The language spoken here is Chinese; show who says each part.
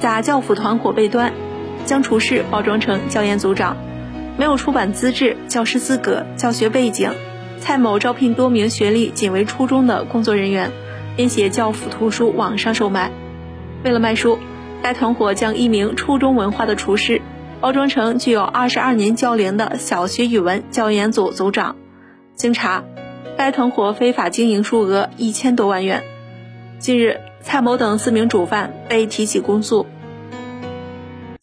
Speaker 1: 假教辅团伙被端，将厨师包装成教研组长，没有出版资质、教师资格、教学背景。蔡某招聘多名学历仅为初中的工作人员，编写教辅图书网上售卖。为了卖书，该团伙将一名初中文化的厨师包装成具有二十二年教龄的小学语文教研组组长。经查，该团伙非法经营数额一千多万元。近日，蔡某等四名主犯被提起公诉。